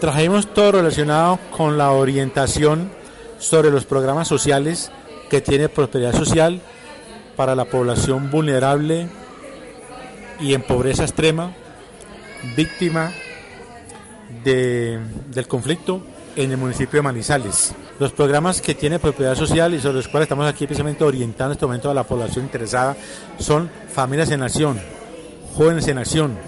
Trajimos todo relacionado con la orientación sobre los programas sociales que tiene Prosperidad Social para la población vulnerable y en pobreza extrema, víctima de, del conflicto en el municipio de Manizales. Los programas que tiene Propiedad Social y sobre los cuales estamos aquí precisamente orientando en este momento a la población interesada son Familias en Acción, Jóvenes en Acción,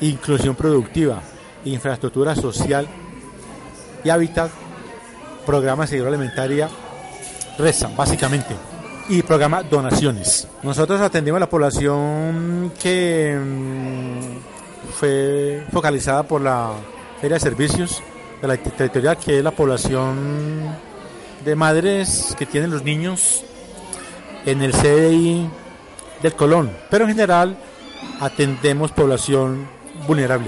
Inclusión Productiva, infraestructura social y hábitat, programa de seguridad alimentaria, RESA, básicamente, y programa donaciones. Nosotros atendimos a la población que mm, fue focalizada por la Feria de Servicios de la territorial, que es la población de madres que tienen los niños en el CDI del Colón, pero en general atendemos población vulnerable.